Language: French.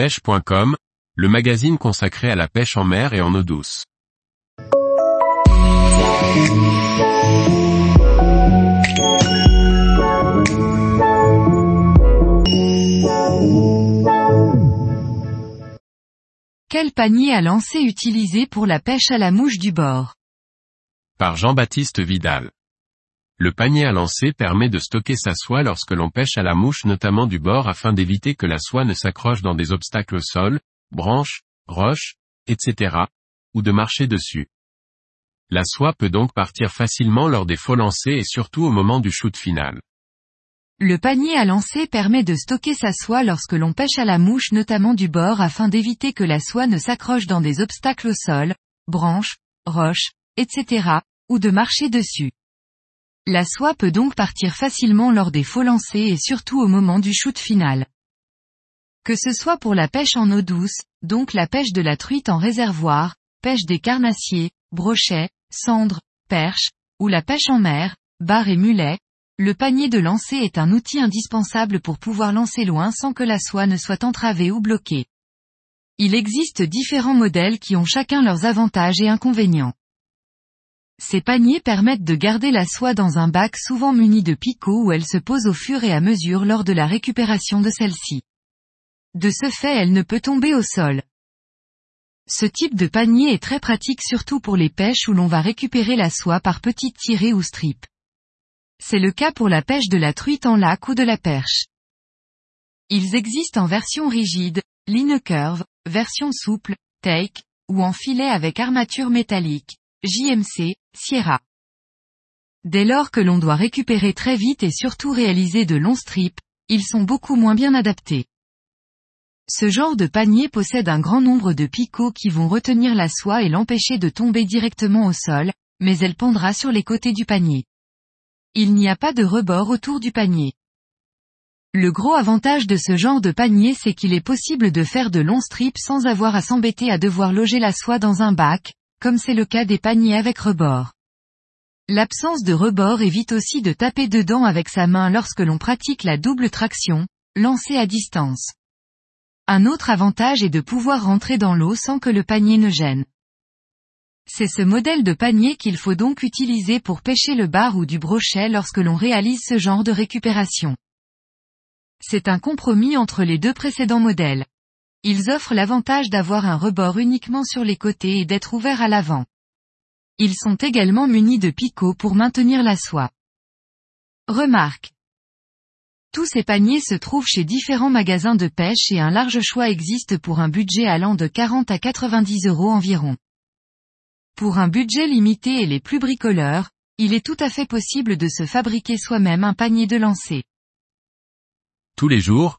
pêche.com, le magazine consacré à la pêche en mer et en eau douce. Quel panier à lancer utilisé pour la pêche à la mouche du bord? Par Jean-Baptiste Vidal. Le panier à lancer permet de stocker sa soie lorsque l'on pêche à la mouche notamment du bord afin d'éviter que la soie ne s'accroche dans des obstacles au sol, branches, roches, etc., ou de marcher dessus. La soie peut donc partir facilement lors des faux lancers et surtout au moment du shoot final. Le panier à lancer permet de stocker sa soie lorsque l'on pêche à la mouche notamment du bord afin d'éviter que la soie ne s'accroche dans des obstacles au sol, branches, roches, etc., ou de marcher dessus. La soie peut donc partir facilement lors des faux lancers et surtout au moment du shoot final. Que ce soit pour la pêche en eau douce, donc la pêche de la truite en réservoir, pêche des carnassiers, brochets, cendres, perches, ou la pêche en mer, bar et mulet, le panier de lancer est un outil indispensable pour pouvoir lancer loin sans que la soie ne soit entravée ou bloquée. Il existe différents modèles qui ont chacun leurs avantages et inconvénients. Ces paniers permettent de garder la soie dans un bac souvent muni de picots où elle se pose au fur et à mesure lors de la récupération de celle-ci. De ce fait elle ne peut tomber au sol. Ce type de panier est très pratique surtout pour les pêches où l'on va récupérer la soie par petites tirées ou strips. C'est le cas pour la pêche de la truite en lac ou de la perche. Ils existent en version rigide, line curve, version souple, take, ou en filet avec armature métallique, JMC, Sierra. Dès lors que l'on doit récupérer très vite et surtout réaliser de longs strips, ils sont beaucoup moins bien adaptés. Ce genre de panier possède un grand nombre de picots qui vont retenir la soie et l'empêcher de tomber directement au sol, mais elle pendra sur les côtés du panier. Il n'y a pas de rebord autour du panier. Le gros avantage de ce genre de panier c'est qu'il est possible de faire de longs strips sans avoir à s'embêter à devoir loger la soie dans un bac, comme c'est le cas des paniers avec rebord. L'absence de rebord évite aussi de taper dedans avec sa main lorsque l'on pratique la double traction, lancée à distance. Un autre avantage est de pouvoir rentrer dans l'eau sans que le panier ne gêne. C'est ce modèle de panier qu'il faut donc utiliser pour pêcher le bar ou du brochet lorsque l'on réalise ce genre de récupération. C'est un compromis entre les deux précédents modèles. Ils offrent l'avantage d'avoir un rebord uniquement sur les côtés et d'être ouverts à l'avant. Ils sont également munis de picots pour maintenir la soie. Remarque. Tous ces paniers se trouvent chez différents magasins de pêche et un large choix existe pour un budget allant de 40 à 90 euros environ. Pour un budget limité et les plus bricoleurs, il est tout à fait possible de se fabriquer soi-même un panier de lancer. Tous les jours,